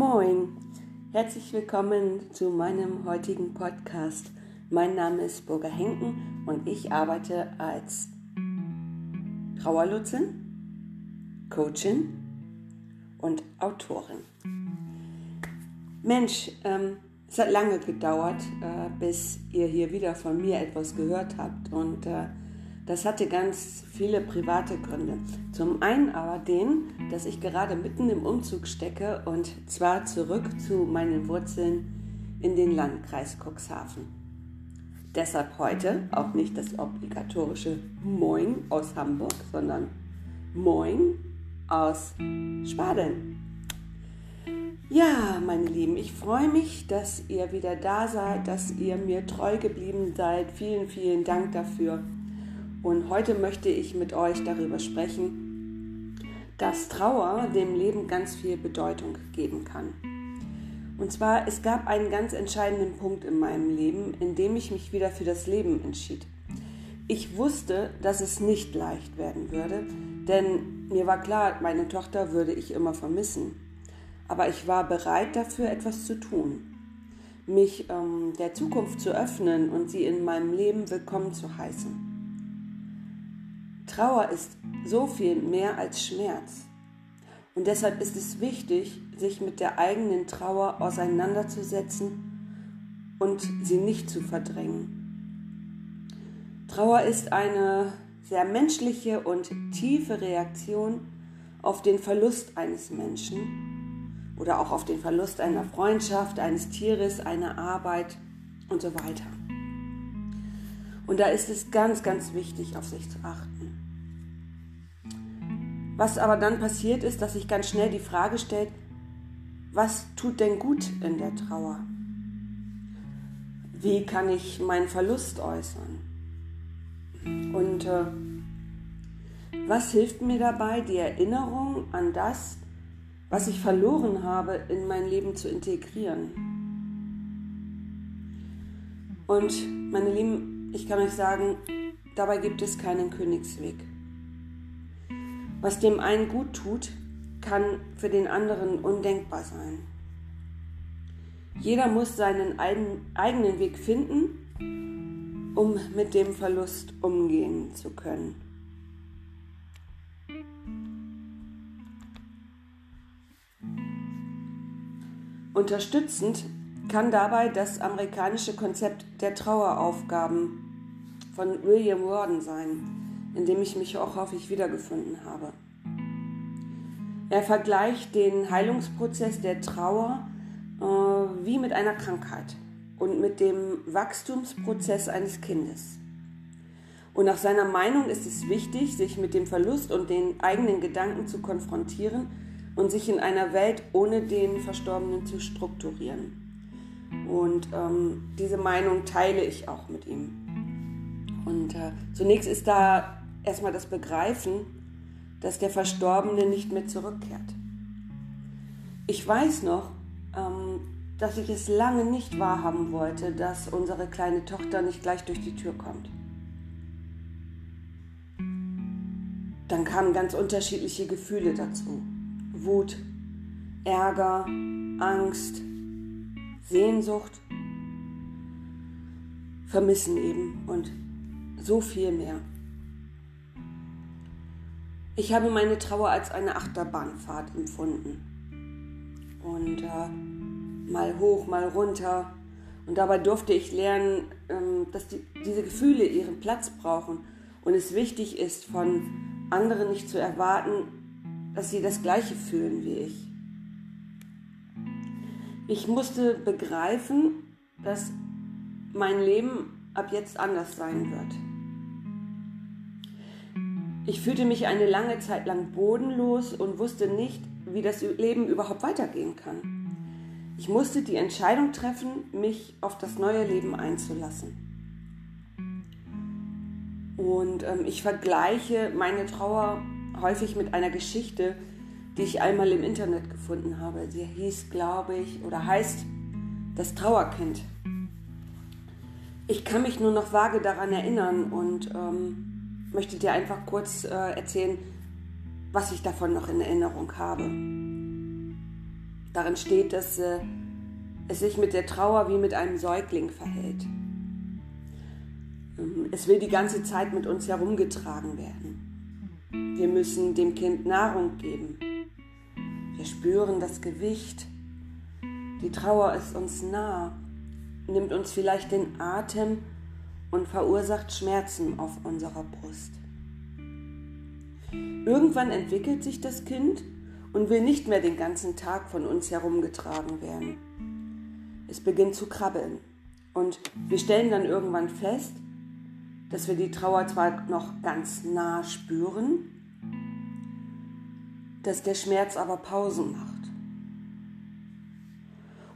Moin, herzlich willkommen zu meinem heutigen Podcast. Mein Name ist Burger Henken und ich arbeite als Trauerlotsin, Coachin und Autorin. Mensch, ähm, es hat lange gedauert, äh, bis ihr hier wieder von mir etwas gehört habt und äh, das hatte ganz viele private Gründe. Zum einen aber den, dass ich gerade mitten im Umzug stecke und zwar zurück zu meinen Wurzeln in den Landkreis Cuxhaven. Deshalb heute auch nicht das obligatorische Moin aus Hamburg, sondern Moin aus Spaden. Ja, meine Lieben, ich freue mich, dass ihr wieder da seid, dass ihr mir treu geblieben seid. Vielen, vielen Dank dafür. Und heute möchte ich mit euch darüber sprechen, dass Trauer dem Leben ganz viel Bedeutung geben kann. Und zwar, es gab einen ganz entscheidenden Punkt in meinem Leben, in dem ich mich wieder für das Leben entschied. Ich wusste, dass es nicht leicht werden würde, denn mir war klar, meine Tochter würde ich immer vermissen. Aber ich war bereit dafür, etwas zu tun, mich ähm, der Zukunft zu öffnen und sie in meinem Leben willkommen zu heißen. Trauer ist so viel mehr als Schmerz. Und deshalb ist es wichtig, sich mit der eigenen Trauer auseinanderzusetzen und sie nicht zu verdrängen. Trauer ist eine sehr menschliche und tiefe Reaktion auf den Verlust eines Menschen oder auch auf den Verlust einer Freundschaft, eines Tieres, einer Arbeit und so weiter. Und da ist es ganz, ganz wichtig, auf sich zu achten. Was aber dann passiert ist, dass sich ganz schnell die Frage stellt, was tut denn gut in der Trauer? Wie kann ich meinen Verlust äußern? Und äh, was hilft mir dabei, die Erinnerung an das, was ich verloren habe, in mein Leben zu integrieren? Und meine Lieben, ich kann euch sagen, dabei gibt es keinen Königsweg. Was dem einen gut tut, kann für den anderen undenkbar sein. Jeder muss seinen eigenen Weg finden, um mit dem Verlust umgehen zu können. Unterstützend kann dabei das amerikanische Konzept der Traueraufgaben von William Warden sein, in dem ich mich auch häufig wiedergefunden habe. Er vergleicht den Heilungsprozess der Trauer äh, wie mit einer Krankheit und mit dem Wachstumsprozess eines Kindes. Und nach seiner Meinung ist es wichtig, sich mit dem Verlust und den eigenen Gedanken zu konfrontieren und sich in einer Welt ohne den Verstorbenen zu strukturieren. Und ähm, diese Meinung teile ich auch mit ihm. Und äh, zunächst ist da erstmal das Begreifen, dass der Verstorbene nicht mehr zurückkehrt. Ich weiß noch, ähm, dass ich es lange nicht wahrhaben wollte, dass unsere kleine Tochter nicht gleich durch die Tür kommt. Dann kamen ganz unterschiedliche Gefühle dazu. Wut, Ärger, Angst, Sehnsucht, Vermissen eben und so viel mehr. Ich habe meine Trauer als eine Achterbahnfahrt empfunden. Und äh, mal hoch, mal runter. Und dabei durfte ich lernen, ähm, dass die, diese Gefühle ihren Platz brauchen und es wichtig ist, von anderen nicht zu erwarten, dass sie das Gleiche fühlen wie ich. Ich musste begreifen, dass mein Leben ab jetzt anders sein wird. Ich fühlte mich eine lange Zeit lang bodenlos und wusste nicht, wie das Leben überhaupt weitergehen kann. Ich musste die Entscheidung treffen, mich auf das neue Leben einzulassen. Und ähm, ich vergleiche meine Trauer häufig mit einer Geschichte, die ich einmal im Internet gefunden habe. Sie hieß, glaube ich, oder heißt Das Trauerkind. Ich kann mich nur noch vage daran erinnern und ähm, möchte dir einfach kurz äh, erzählen, was ich davon noch in Erinnerung habe. Darin steht, dass äh, es sich mit der Trauer wie mit einem Säugling verhält. Ähm, es will die ganze Zeit mit uns herumgetragen werden. Wir müssen dem Kind Nahrung geben. Wir spüren das Gewicht. Die Trauer ist uns nah, nimmt uns vielleicht den Atem und verursacht Schmerzen auf unserer Brust. Irgendwann entwickelt sich das Kind und will nicht mehr den ganzen Tag von uns herumgetragen werden. Es beginnt zu krabbeln und wir stellen dann irgendwann fest, dass wir die Trauer zwar noch ganz nah spüren, dass der Schmerz aber Pausen macht.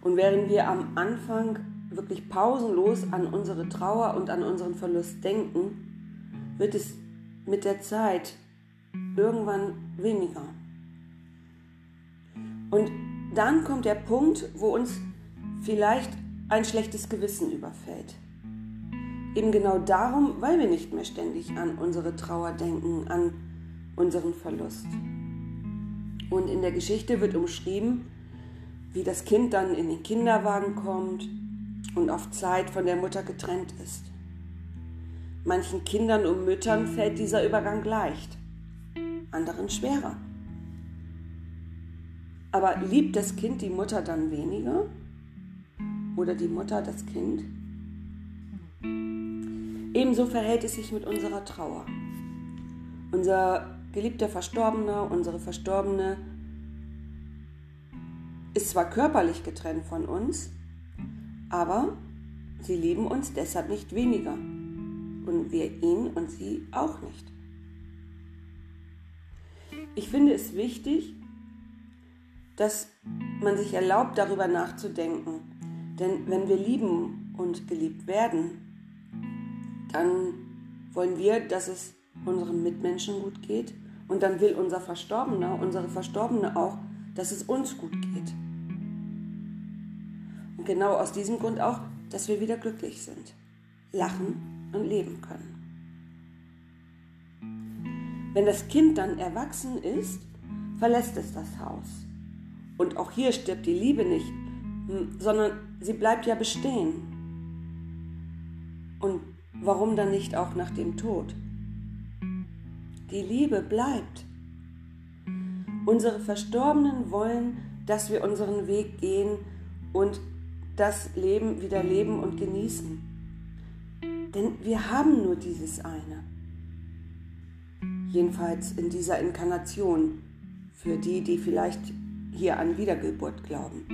Und während wir am Anfang wirklich pausenlos an unsere Trauer und an unseren Verlust denken, wird es mit der Zeit irgendwann weniger. Und dann kommt der Punkt, wo uns vielleicht ein schlechtes Gewissen überfällt. Eben genau darum, weil wir nicht mehr ständig an unsere Trauer denken, an unseren Verlust. Und in der Geschichte wird umschrieben, wie das Kind dann in den Kinderwagen kommt und auf Zeit von der Mutter getrennt ist. Manchen Kindern und Müttern fällt dieser Übergang leicht, anderen schwerer. Aber liebt das Kind die Mutter dann weniger oder die Mutter das Kind? Ebenso verhält es sich mit unserer Trauer. Unser geliebter Verstorbener, unsere Verstorbene ist zwar körperlich getrennt von uns, aber sie lieben uns deshalb nicht weniger und wir ihn und sie auch nicht. Ich finde es wichtig, dass man sich erlaubt, darüber nachzudenken. Denn wenn wir lieben und geliebt werden, dann wollen wir, dass es unseren Mitmenschen gut geht und dann will unser Verstorbener, unsere Verstorbene auch, dass es uns gut geht. Und genau aus diesem Grund auch, dass wir wieder glücklich sind, lachen und leben können. Wenn das Kind dann erwachsen ist, verlässt es das Haus. Und auch hier stirbt die Liebe nicht, hm, sondern sie bleibt ja bestehen. Und warum dann nicht auch nach dem Tod? Die Liebe bleibt. Unsere Verstorbenen wollen, dass wir unseren Weg gehen und das Leben wieder leben und genießen. Denn wir haben nur dieses eine. Jedenfalls in dieser Inkarnation, für die, die vielleicht hier an Wiedergeburt glauben.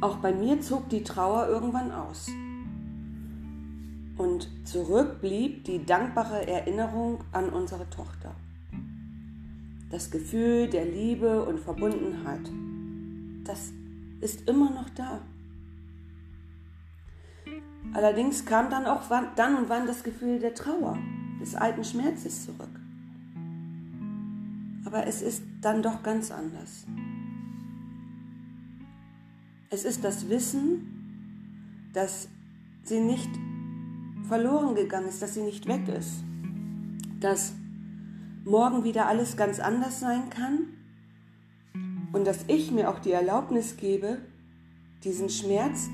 Auch bei mir zog die Trauer irgendwann aus. Und zurück blieb die dankbare Erinnerung an unsere Tochter. Das Gefühl der Liebe und Verbundenheit das ist immer noch da. Allerdings kam dann auch dann und wann das Gefühl der Trauer, des alten Schmerzes zurück. Aber es ist dann doch ganz anders. Es ist das Wissen, dass sie nicht verloren gegangen ist, dass sie nicht weg ist, dass morgen wieder alles ganz anders sein kann und dass ich mir auch die Erlaubnis gebe, diesen Schmerz,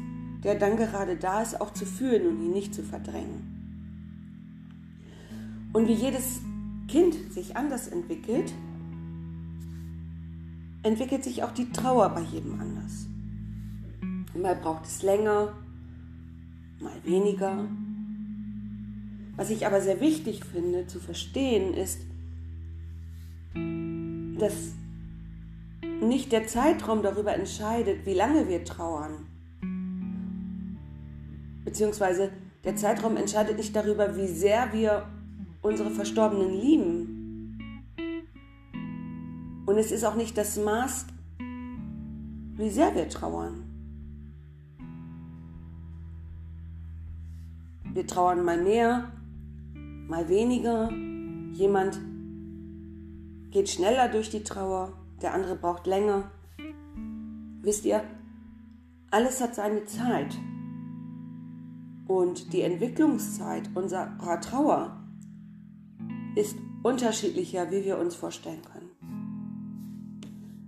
der dann gerade da ist, auch zu fühlen und ihn nicht zu verdrängen. Und wie jedes Kind sich anders entwickelt, entwickelt sich auch die Trauer bei jedem anders. Mal braucht es länger, mal weniger. Was ich aber sehr wichtig finde zu verstehen, ist, dass nicht der Zeitraum darüber entscheidet, wie lange wir trauern. Beziehungsweise der Zeitraum entscheidet nicht darüber, wie sehr wir unsere Verstorbenen lieben. Und es ist auch nicht das Maß, wie sehr wir trauern. Wir trauern mal mehr, mal weniger. Jemand geht schneller durch die Trauer, der andere braucht länger. Wisst ihr, alles hat seine Zeit. Und die Entwicklungszeit unserer Trauer ist unterschiedlicher, wie wir uns vorstellen können.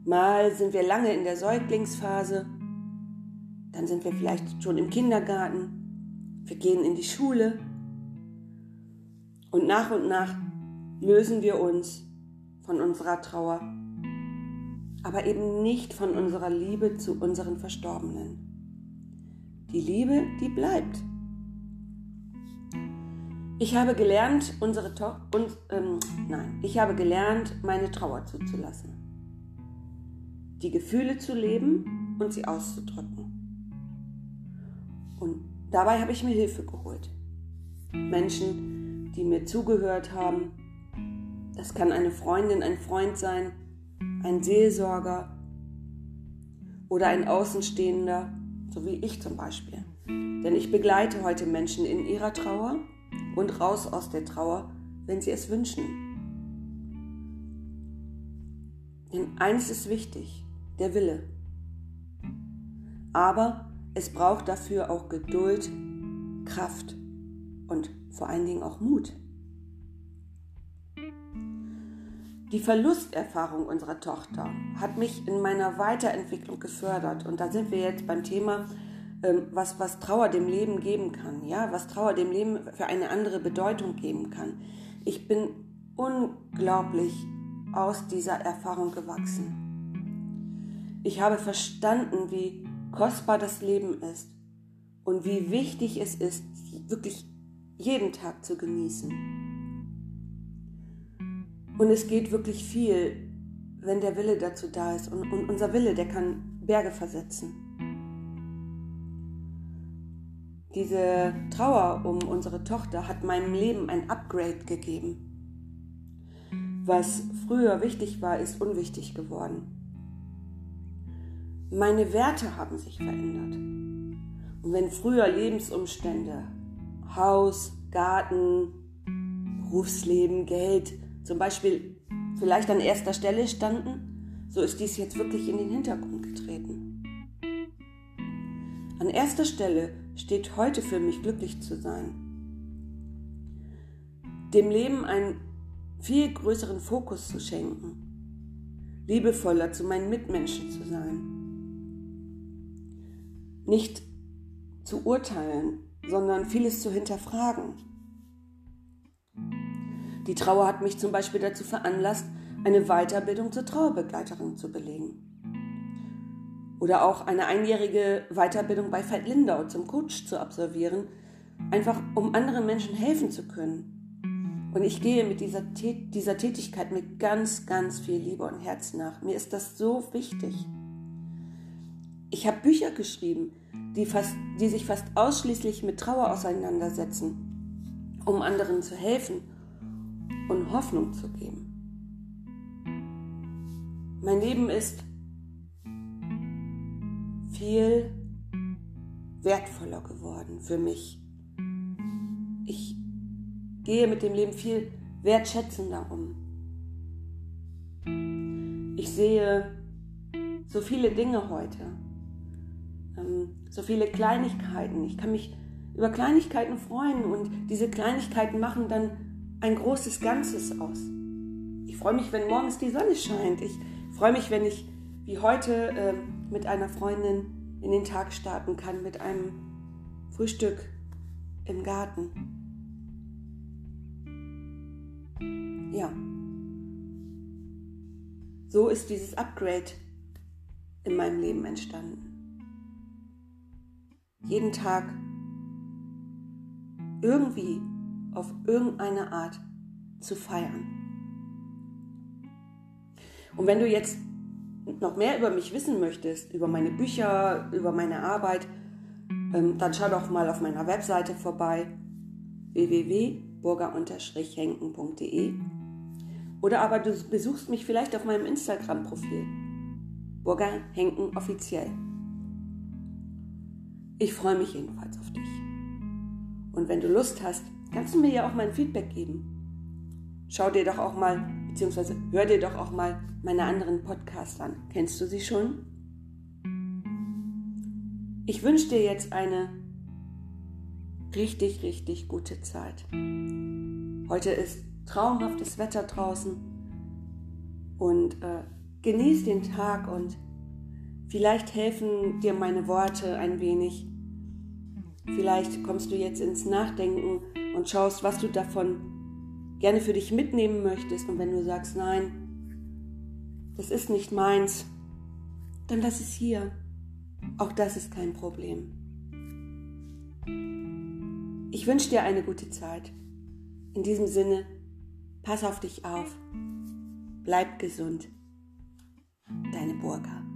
Mal sind wir lange in der Säuglingsphase, dann sind wir vielleicht schon im Kindergarten, wir gehen in die Schule und nach und nach lösen wir uns von unserer Trauer, aber eben nicht von unserer Liebe zu unseren Verstorbenen. Die Liebe, die bleibt. Ich habe gelernt, unsere Tochter, und, ähm, nein, ich habe gelernt, meine Trauer zuzulassen. Die Gefühle zu leben und sie auszudrücken. Und dabei habe ich mir Hilfe geholt. Menschen, die mir zugehört haben. Das kann eine Freundin, ein Freund sein, ein Seelsorger oder ein Außenstehender, so wie ich zum Beispiel. Denn ich begleite heute Menschen in ihrer Trauer und raus aus der Trauer, wenn sie es wünschen. Denn eins ist wichtig, der Wille. Aber es braucht dafür auch Geduld, Kraft und vor allen Dingen auch Mut. Die Verlusterfahrung unserer Tochter hat mich in meiner Weiterentwicklung gefördert. Und da sind wir jetzt beim Thema, ähm, was, was Trauer dem Leben geben kann. Ja, was Trauer dem Leben für eine andere Bedeutung geben kann. Ich bin unglaublich aus dieser Erfahrung gewachsen. Ich habe verstanden, wie kostbar das Leben ist und wie wichtig es ist, wirklich jeden Tag zu genießen. Und es geht wirklich viel, wenn der Wille dazu da ist. Und, und unser Wille, der kann Berge versetzen. Diese Trauer um unsere Tochter hat meinem Leben ein Upgrade gegeben. Was früher wichtig war, ist unwichtig geworden. Meine Werte haben sich verändert. Und wenn früher Lebensumstände, Haus, Garten, Berufsleben, Geld zum Beispiel vielleicht an erster Stelle standen, so ist dies jetzt wirklich in den Hintergrund getreten. An erster Stelle steht heute für mich glücklich zu sein, dem Leben einen viel größeren Fokus zu schenken, liebevoller zu meinen Mitmenschen zu sein nicht zu urteilen, sondern vieles zu hinterfragen. Die Trauer hat mich zum Beispiel dazu veranlasst, eine Weiterbildung zur Trauerbegleiterin zu belegen. Oder auch eine einjährige Weiterbildung bei Veit Lindau zum Coach zu absolvieren, einfach um anderen Menschen helfen zu können. Und ich gehe mit dieser, dieser Tätigkeit mit ganz, ganz viel Liebe und Herz nach. Mir ist das so wichtig. Ich habe Bücher geschrieben, die, fast, die sich fast ausschließlich mit Trauer auseinandersetzen, um anderen zu helfen und Hoffnung zu geben. Mein Leben ist viel wertvoller geworden für mich. Ich gehe mit dem Leben viel wertschätzender um. Ich sehe so viele Dinge heute ähm, so viele Kleinigkeiten. Ich kann mich über Kleinigkeiten freuen und diese Kleinigkeiten machen dann ein großes Ganzes aus. Ich freue mich, wenn morgens die Sonne scheint. Ich freue mich, wenn ich wie heute äh, mit einer Freundin in den Tag starten kann, mit einem Frühstück im Garten. Ja. So ist dieses Upgrade in meinem Leben entstanden jeden Tag irgendwie auf irgendeine Art zu feiern. Und wenn du jetzt noch mehr über mich wissen möchtest, über meine Bücher, über meine Arbeit, ähm, dann schau doch mal auf meiner Webseite vorbei www.burger-henken.de oder aber du besuchst mich vielleicht auf meinem Instagram-Profil Burger Henken offiziell. Ich freue mich jedenfalls auf dich. Und wenn du Lust hast, kannst du mir ja auch mal ein Feedback geben. Schau dir doch auch mal, beziehungsweise hör dir doch auch mal meine anderen Podcasts an. Kennst du sie schon? Ich wünsche dir jetzt eine richtig, richtig gute Zeit. Heute ist traumhaftes Wetter draußen und äh, genieß den Tag und vielleicht helfen dir meine Worte ein wenig. Vielleicht kommst du jetzt ins Nachdenken und schaust, was du davon gerne für dich mitnehmen möchtest. Und wenn du sagst, nein, das ist nicht meins, dann lass es hier. Auch das ist kein Problem. Ich wünsche dir eine gute Zeit. In diesem Sinne, pass auf dich auf. Bleib gesund. Deine Burga.